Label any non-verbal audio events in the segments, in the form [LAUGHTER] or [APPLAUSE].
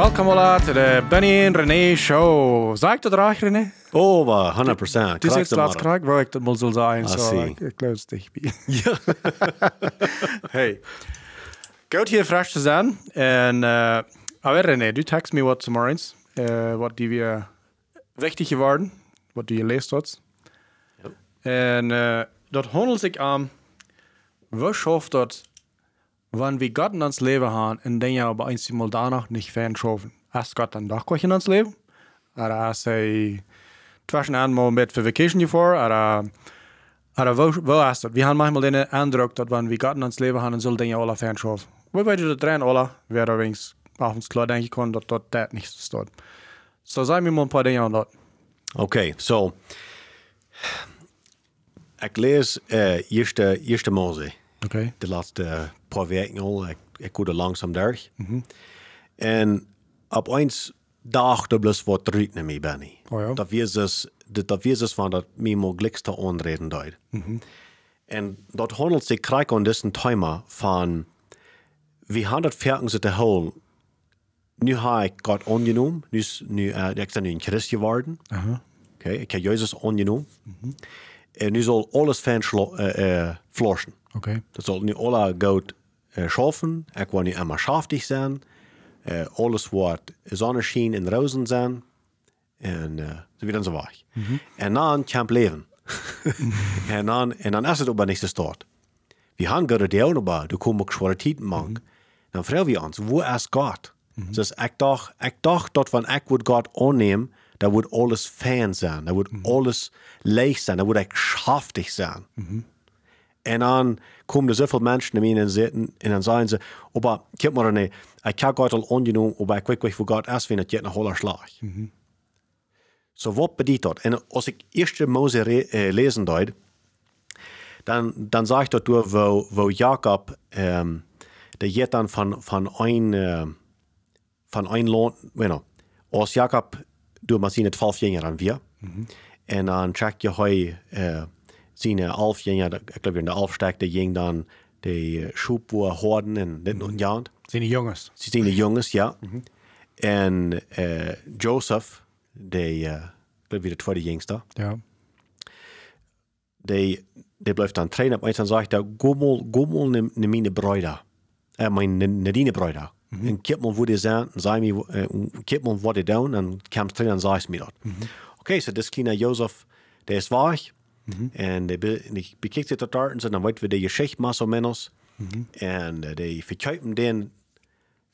Welcome alla to the Benny and René show. Zeg ik dat graag, René? Oh, maar 100 procent. Du sagst laatst graag, waar ik dat soll sein. So, zie. ik, geloof dich. Ja. [LAUGHS] hey. Goed hier frisch te zijn. En, uh, aber René, du text me wat morgens. Uh, wat die weer wichtig geworden. Wat du gelezen had. En uh, dat handelt zich aan. We schafft dat wenn wir Gott in uns Leben haben, in den ja aber einmal danach nicht fern schaffen. Erst Gott dann doch Gott in uns Leben. Oder erst sei zwischen einmal mit für Vacation gefahren, oder, oder wo, wo ist das? Wir haben manchmal den Eindruck, dass wenn wir Gott in uns Leben haben, soll den ja alle fern schaffen. Wo weit das drin, alle, wer wenigstens auf uns klar denken kann, dass dort das nicht so steht. So sagen wir mal ein paar Dinge an dort. Okay, so. Ik lees uh, eerste, eerste Mose. Okay. De laatste paar weken al. Ik, ik kom er langzaam door. En op eens dag er bloos wat ruit naar mij ben. Oh ja. Dat wees dus, dat, dat wees dus van dat mij mogelijkste aanreden duid. En dat handelt zich krijg aan deze thema van, wie haben dat verken ze te hol. Nu heb ik God aangenomen. Nu, is- nu, uh, ik ben nu een christ geworden. Aha. Okay, ik heb Jezus aangenomen. En nu zal alles van uh, uh, flossen. Okay. Dat zal nu alle goed uh, schaffen. Ik wil nu immer schaftig zijn. Uh, alles wat zonneschijn en rozen zijn. En uh, zo weer en zo weg. En dan kan ik leven. [LAUGHS] en, dan, en dan is het op de nächste stad. We gaan goed de aber du kommst ook zware tijden mang. Dan vragen we ons, wo is God? Dus ik dacht, ik dacht dat van ik would God aannemen, dat would alles fijn zijn. Dat would alles leeg zijn. Dat would ik schaftig zijn. En dan komen er zoveel mensen naar mij en zitten en dan zeggen ze, aber kijk maar nee, ik heb God al aangenomen, aber ik weet niet is, vind het een holler slag. So wat bedoelt dat? En als ik eerste Mose re, eh, lezen duid, dan, dan zag ik dat door wo, wo Jacob, um, de jet dan van, van een, uh, van een land, bueno, als Jacob door maar zijn 12 jaar aan weer, en dan check je hij, uh, zijn 11 jaar, ik geloof in de 11 sterkte ging dan de Schubwoer horden en dit en dat. Zijn die jongens? Zijn de jongens, ja. En uh, Joseph, de, uh, ik geloof weer de tweede jongste, Ja. die, die blijft dan trainen. Op eens dan zegt hij, go mal, go mal naar naar mijn bruider. Eh, mijn, naar naar die bruider. En kijk mal, wo die zijn. En zeg me, uh, wat die doen. En kom trainen en zeg me dat. Oké, so das kleine Joseph, der ist weg. En en die bekijkt dat daar. En dan weten we de geschichte, maar zo menos. En uh, die verkuipen den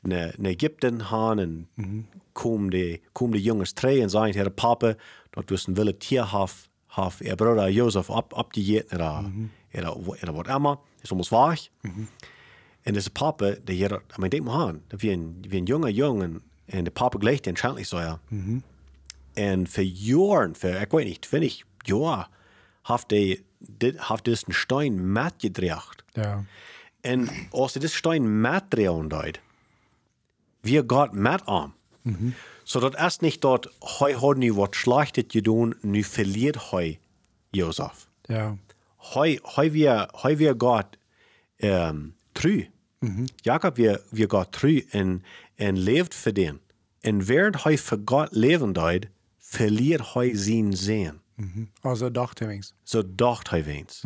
naar, Egypten gaan en komen de, komen de jongens terug en zeggen tegen papa dat we een willen tier have, have er broeder Jozef op, opgegeten er, er, er wat immer, is soms weg. En deze papa, die hier, ik denk maar aan, we een, wie een jonge jongen en de papa gleich den schijnlijk zo ja. En voor jaren, voor, ik weet niet, vind ik, hij dit, heeft dus een stein gedreigd. Ja. En als dit stein mat drehen deed, wie gaat mat aan. Zodat es niet dat hij had nu wat slechtes gedaan, nu verliert hij Jozef. Ja. Hij, hij weer, hij weer gaat um, tru. Jacob weer, weer gaat tru en, en leeft voor den. En während hij voor God leven deed, verliert hij zijn zin. Also dacht hij eens. Zo dacht hij eens.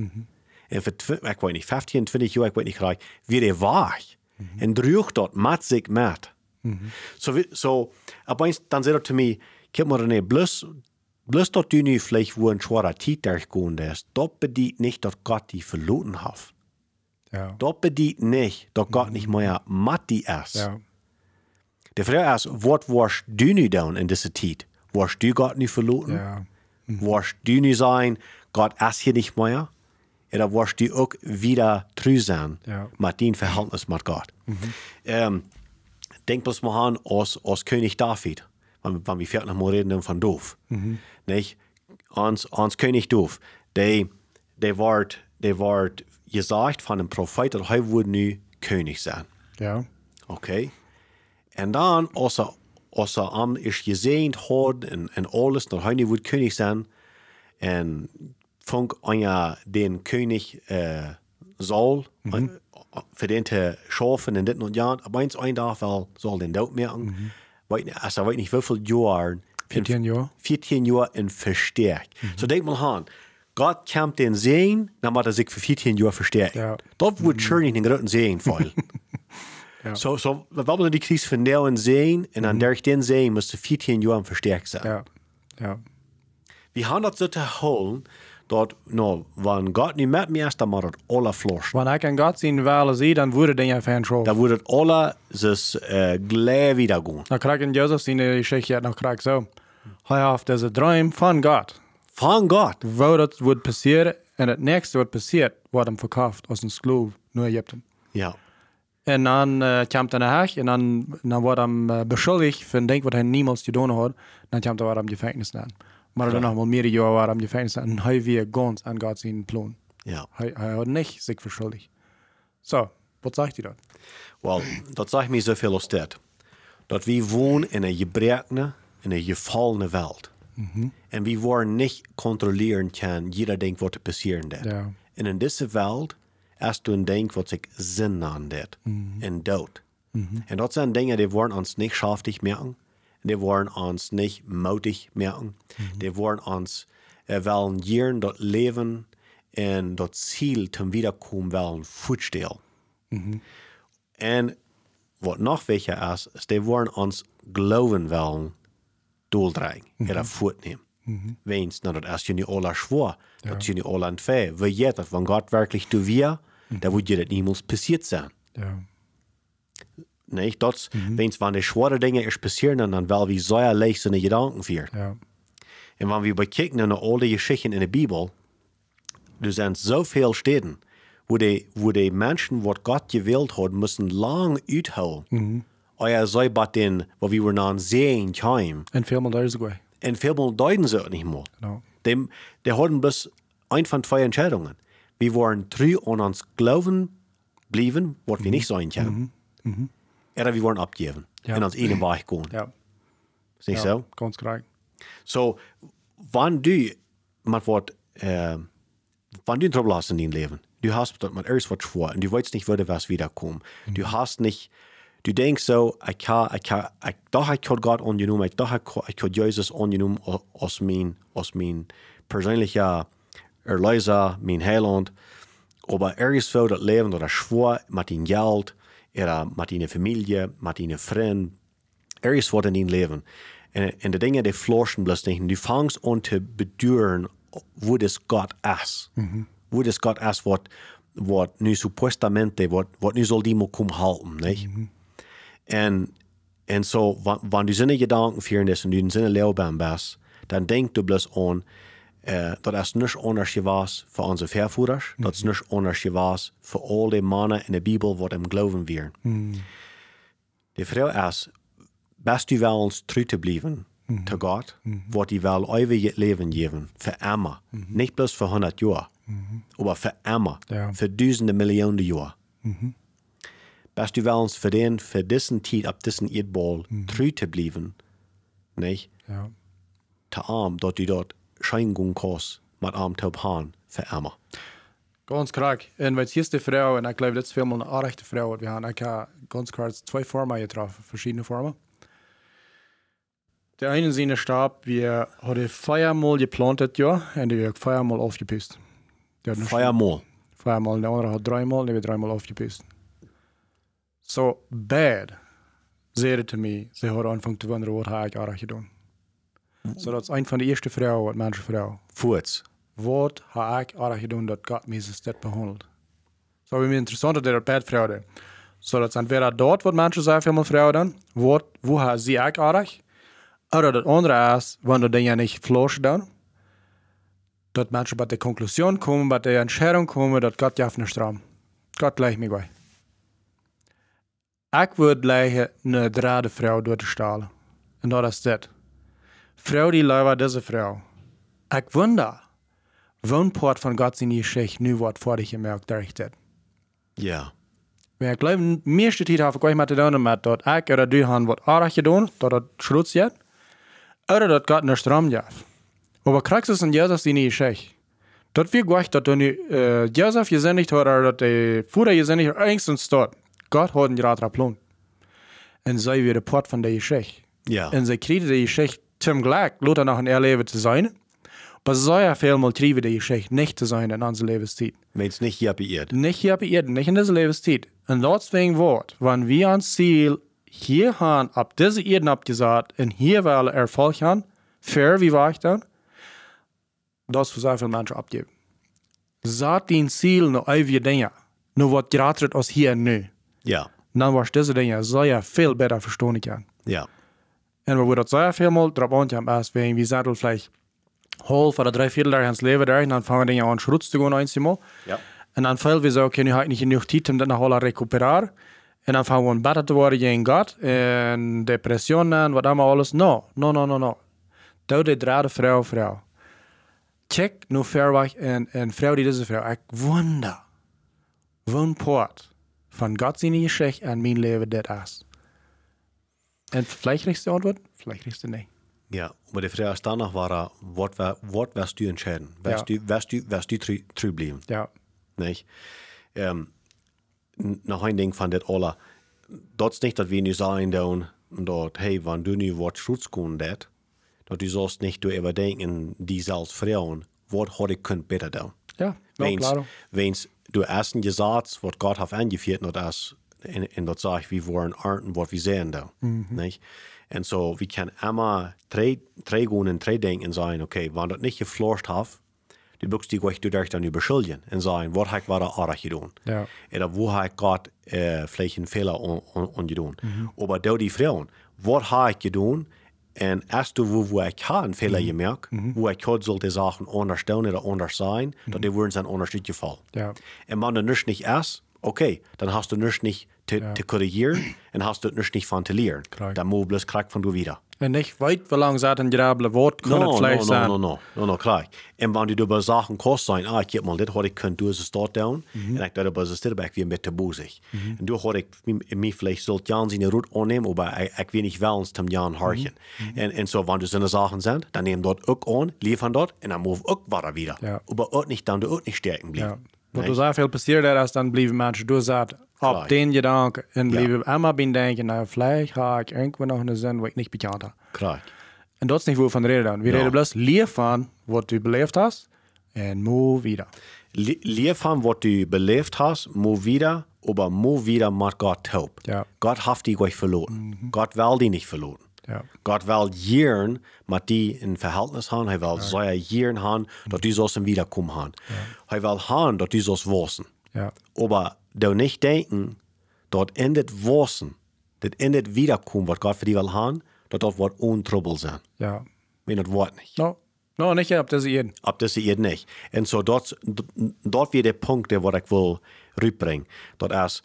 En voor, twi- ik weet niet, 15, 20 jaar, ik weet niet graag, weer hij waag. En droeg dat met zich met. Zo, we- zo, opeens, dan zei hij te mij, kijk maar nee, blus, blus dat u nu vielleicht wo een zware tijd durchgegaan is, dat bedoelt niet dat God die verloren heeft. Ja. Dat bedoelt niet dat God niet meer met die is. Ja. De vraag is, wat was du nu dan in deze tijd? Was du God nu verloren? Ja. Warst du nu sein, Gott ist hier nicht mehr? Oder warst du auch wieder treu sein Ja. mit deinem Verhältnis mit Gott? Ähm, denk bloß mal an, als, als König David, wenn, wenn wir vielleicht noch mal reden von Doof. Nicht? Ans, ans König Doof, der, der ward, der ward gesagt von einem Prophet, dass er würde nu König sein. Ja. Okay. En dan, als er, als er am is gezien had en, en alles, niet wil koning zijn. En vond aan den koning uh, zal, voor den te schaffen en dit en dat. Opeens een dag wel zal den dood merken. weet niet, also weet niet hoeveel jaar. 14 Jahre. 14 jaar en versterkt. Zo denk mal aan. Gott komt den Sehen, dann hat er sich für 14 Jahre verstärkt. Ja. Das wird schon nicht den großen Sehen fallen. [LAUGHS] Ja. So, so, we hebben die crisis van nou en Sehen, en dan durch den Sehen musste 14 Jahre verstärkt sein. Ja. Ja. Wir haben das so zu holen, dat, nou, wenn Gott nicht mit mir ist, dann macht das alle Flosch. Wenn ich an Gott sehen will, sie, dann würde den ja fan schon. Da würde das alle sich äh, gleich wieder gehen. Dan krijg ik Jozef zien die Geschichte, dan krijg ik zo. Hij heeft deze droom van God. Von Gott. Wo dat wordt passeren en het nächste wat passiert, wordt hem verkauft als een slaaf naar Egypte. Ja. En dan uh, komt hij naar huis en dan, dan wordt hem uh, beschuldigd van denk wat hij niemals gedaan had. Dan komt hij weer hem gevangenis aan. Maar dan nog wel meer jaren waar hem gevangenis aan. En hij weer ganz aan God zijn plan. Ja. Hij, hij had niet zich verschuldigd. Zo, wat zegt hij dan? Wel, dat zegt mij zoveel als dit. Dat we wonen in een gebrekene, in een gefallene wereld. En we worden niet controleren kan, jeder denkt wat er passeren dat. Ja. En in deze wereld, als du denkt wat zich zin aan dat. En dood. En dat zijn dingen die worden ons niet schaftig merken. Die worden ons niet moedig merken. Die worden ons uh, wel jaren dat leven en dat ziel ten wiederkomen wel voetstellen. En wat nog wichtiger is, is die worden ons geloven wel doeldreigen. Mm -hmm. voortnemen. Mm Weens, nou, dat is je niet alle schwor. Dat is je niet alle aan twee. We weten dat, van God werkelijk du wir, dan moet je dat niemals passiert zijn. Ja. Nee, dat is, weens, wanneer de schwere dingen is passieren, dan wel wie zeer leeg zijn gedanken vier. Ja. En wanneer we bekijken naar al die geschichten in de Bijbel, er zijn zoveel steden, wo die, wo die Menschen, wat Gott gewählt hat, müssen lang uithouden. Mm Euer sei bei den, wo wir noch sehen können. En veel meer daar is ook En veel deuten het niet meer. Genau. Die, die hadden bloß ein von zwei Entscheidungen. Wir wollen treu an uns glauben bleiben, was wir nicht sein können. Oder wir wollen abgeben Ja. und uns ihnen Weg gehen. Ja. Ist nicht ja. so? Ganz korrekt. So, wann du mit wat, äh, wann du in Trouble hast in deinem Leben, du hast mit erst was vor und du weißt nicht, würde was wiederkommen. Du hast nicht, du denkst so, ich kann, ich kann, ich, doch ich kann Gott angenommen, ich doch ich kann Jesus angenommen als mein, als mein persönlicher Erlöser, mein Heiland. Aber irgendwo das Leben oder schwor mit Geld, oder mit Familie, mit deinen Freunden, ergens wat in Leben. En, en de dingen die flossen bloß nicht. Du fängst an zu bedüren, wo das Gott ist. Wo das Gott ist, wat, wat nu supostamente, wat, wat nu soll die mal kommen halten, nicht? En, en so, wann du seine Gedanken führen ist und du in seine Leben bist, dann denk du bloß an, äh, das ist nicht anders gewesen für unsere Verführer, das ist nicht anders gewesen für all die Männer in der Bibel, die im Glauben wären. Die Frau ist, best du wel ons treu te blijven te God, wat die wel eeuwig leven geven, voor immer. Niet bloß voor 100 jaar, aber für immer, Ja. für duizenden miljoenen jaar. Best du wel ons voor den, voor diesen tijd op diesen Erdball treu te blijven, nicht? Ja. Te arm, dat du dort scheingung kost, met arm te ophaan, voor immer. Ganz korrekt. En wat hier is de vrouw, en ik geloof dit is veel meer een aardige vrouw wat we hebben. Ik heb ganz korrekt twee vormen getroffen, verschillende vormen. Der eine seine Stab, wir hatte viermal geplantet, ja, und aufgepist. Der hat noch Viermal. viermal, der andere hat dreimal, der wird dreimal aufgepist. So bad, zei zu mir, sie hat angefangen zu wundern, was habe ich eigentlich getan. So, das ist eine von der ersten Frauen, wat manche Frau. Voets. Wat har ik eigenlijk gedaan dat God mij zo sterk behandelt? Zo, wie interessant dat er bad vrouw is. So, dat is entweder dort, wat mensen zeggen, veel vrouw dan, wat, wo har sie ik aardig? Oder dat andere is, wanneer die ja niet vloos dan, dat mensen bij de conclusie komen, bij de entscheidung komen, dat God jaf niet stram. God lijkt mij bij. Ik wil leggen een drade vrouw door te stalen. En dat is Vrouw die leidt deze vrouw. Ik wonder, woonpoort van God zijn Geschichte nu wordt voor dich gemerkt, dit. Ja. Maar ik geloof, de meeste tijd heb ik ooit met te doen met dat ik oder du han wat aardig gedaan, dat het schroets zit, oder dat God niet stram jaf. Maar Christus en Jezus die niet Geschichte. Dat wir gleich, nu uh, Joseph gesendigt hat, oder dat de Vater gesendigt hat, engstens dort. Gott hat einen gerade Plan. Und sei wir der Port von der Geschichte. Ja. En ze krijgen die geschichte zum Glück, later noch in ihr Leben zu sein. Aber sehr viel mal kriegen die Geschichte nicht zu sein in unserer Lebenszeit. Wenn es nicht hier beirrt. Nicht in dieser Lebenszeit. Und deswegen wird, wenn wir ans Ziel hier haben, ab diese Erden abgesagt, und hier wollen Erfolg haben, für wie war ich dann? Das für sehr viele Menschen abgeben. Sagt den Ziel noch ewige Dinge, nur was gerade aus hier und nu. Ja. dann was diese Dinge sehr viel besser verstehen kann. Ja. En we worden viel mal drauf aan als wenn wir sagen, vielleicht halb oder drei Viertel der hans Leben da, dann fangen wir Dinge an, Schritt zu gehen einmal. Ja. En dan veel we zo, okay, niet genoeg tijd om dat nog alle recupereren. En dan fangen we aan beter te worden tegen God. En depressionen en wat allemaal alles. No, no, no, no, no. Dat de draden vrouw, vrouw. Check nu ver weg en, en vrouw die deze vrouw. Ik wonder. Woon poort van God zijn geschichte en mijn leven dit is. En antwoord, vielleicht richtige nee. Ja, aber die Frage ist danach war, was, was wirst du entscheiden? Wirst Ja. du, bleiben? Ja, Nicht? Ähm, noch ein Ding von das alle. Das ist nicht, dass wir nicht sagen, dann, dort, hey, wenn du nicht was Schutz dat, dass du sollst nicht du überdenken, die selbst Frauen, was hätte ich könnt besser tun. ja, ja claro. wenn's du ersten gesagt, was Gott hat angeführt, und das, in, in das sag ich, wir wollen ernten, was wir sehen da. Nicht? Und so, wir können immer drei, gehen und drei denken und sagen, okay, wenn das nicht geflorscht hat, du bist die gleich, du darfst dann überschuldigen und sagen, was habe ich war da getan? Ja. Oder wo habe ich Gott äh, vielleicht einen Fehler angetan? Aber da die Frauen, was habe ich getan? Und erst du, wo, wo ich einen Fehler gemerkt, wo ich Gott sollte Sachen anders tun oder anders sein, dann die würden dann anders gefallen. Ja. Und wenn du nicht nicht erst, okay, dann hast du nicht nicht zu zu korrigieren [CLEARS THROAT] und hast du nicht nicht von zu lernen. Dann muss bloß kriegt von du wieder. En nicht weit, wie lang zat een grabele woord kan het vielleicht no, zijn. no, no, no, no, klar. Und wenn du darüber Sachen kannst sein, ah, ich hab mal das, ich könnte, du ist es dort down, und ich darüber ist es dabei, wie mit der Busig. Und du hast ich mich vielleicht sollt Jan seine Route annehmen, aber ich, ich will nicht wählen, zum Jan horchen. Und, und so, wenn du so eine Sachen sind, dann nehmen dort auch an, liefern dort, und dann move auch weiter wieder. Ja. Aber auch nicht, dann du auch nicht stärken Ja. Want er zo veel passiert er als dan blijven mensen door zat op den gedanken en Ja. blijven allemaal bij denken, nou, vielleicht ga ik irgendwo nog een zin wat ik niet bekend heb. Klar. En dat is niet waar we van reden. We Ja. reden bloß leer van wat du beleefd hast en move wieder. Le- Liefern, was du belebt hast, muss wieder, aber muss wieder mit Gott taub. Ja. Gott hat dich euch verloren. Gott will die nicht verloren. Ja. Gott will Jahren mit die in Verhältnis haben. Er will so Jahren haben, dass die sollst wiederkommen haben. Er will haben, dass die sollst wissen. Ja. Aber du nicht denken, dort endet wissen, das endet wiederkommen, was Gott für die will haben, dass dort wird untrouble sein. Ja. Wenn das Wort nicht. No, no nicht op deze jeden. Ab das ihr nicht. Und so dort, dort wird der Punkt, der was ich will rüberbringen. Dort ist,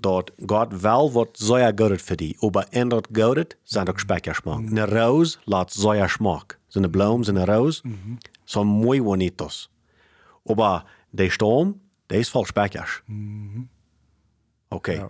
dort Gott will, was sehr gut für die, aber ändert gut, sind auch Speicherschmack. Eine Rose lässt sehr Schmack. So eine Blume, so eine Rose, so muy bonitos. Aber der Sturm, der ist voll Speichers. Okay.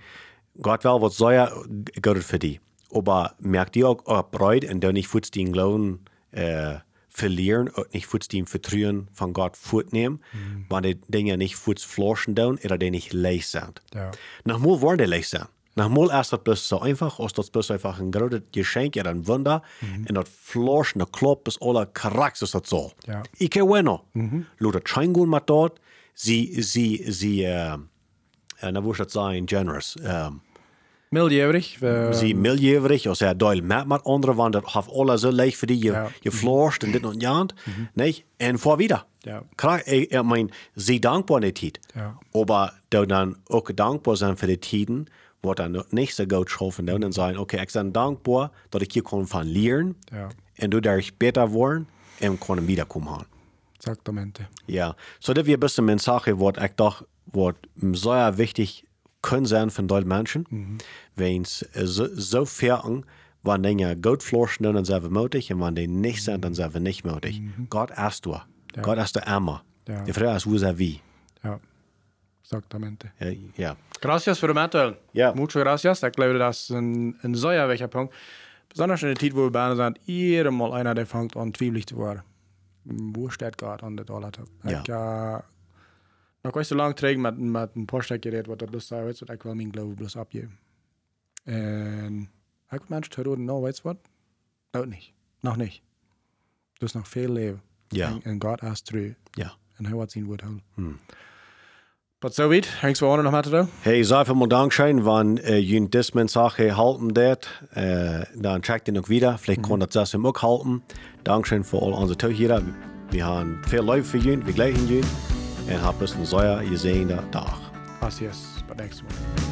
Gott will, was sehr gut für die. Aber merkt ihr auch, oh, Bräut, und der nicht futz den Glauben, äh, verlieren und nicht futz den Vertrauen von Gott fortnehmen, wenn die Dinge nicht futz florschen tun oder die nicht leicht sind. Ja. Nachmal wollen die leicht sein. Nachmal ist das bloß so einfach, als das bloß einfach ein großes Geschenk oder ein Wunder, und das florschen, das kloppt bis alle Charakter ist das so. Ja. Ich kann bueno. Mhm. Luder Scheingun mit dort, sie, sie, sie, äh, äh, na, wo ich das sagen, generous, ähm, Miljeurig. Sie miljøverig, og så er døyl med andre, want dat har alle så leicht fordi je, Ja. je florst en dit og jant, nee, en voor wieder. Ja. Klar, ik, ik mein, sie dankbaar in die tijd. Ja. Aber da dann auch dankbar sein für die Tiden, wo dann nicht so gut schaffen, und dann sagen, okay, ich bin dankbar, dass ich hier kann von lernen, Ja. und du darfst besser werden, und kann wiederkommen haben. Exactamente. Ja, so dat wir ein bisschen eine Sache, was ich doch, was sehr wichtig können sein für die Menschen, Mhm. wenn es so, so fern, wenn Dinge gut florschen, dann sind wir möglich, und wenn die nicht sind, dann sind wir nicht möglich. Gott erst du. Gott erst der Emma. Mhm. Ja. Die Frage ist, wo ist er wie? Ja. Exactamente. Ja, ja. Gracias voor de metal. Ja. Muchas gracias. Ik geloof dat is een, een zeer wichtiger punt. Besonders in de tijd waar we bijna zijn, ieder mal einer, der fängt an twiebelig te worden. Wo steht Gott an dit alles? Ja. Ik, uh, nog niet zo lang terug met, met een poststuk gereed, wat dat dus zei, weet je wat, ik wil mijn geloof bloos opgeven. En ik mensen te horen, nou, weet je wat? Noch nicht. Noch nicht. Du hast noch veel leven. Ja. En, en God is trouw. Ja. En hij wat zijn woord houden. But so weit, thanks for noch mal to do. Hey, sei mal Dankeschön, wenn äh, jün das Mensage halten det, äh, dann checkt ihr noch wieder. Vielleicht kann das das auch halten. Dankeschön für all unsere Zuhörer. Wir haben viel Leute für jün, wir gleichen jün. Und habt es ein sehr gesehener Tag. Us, yes, but next one.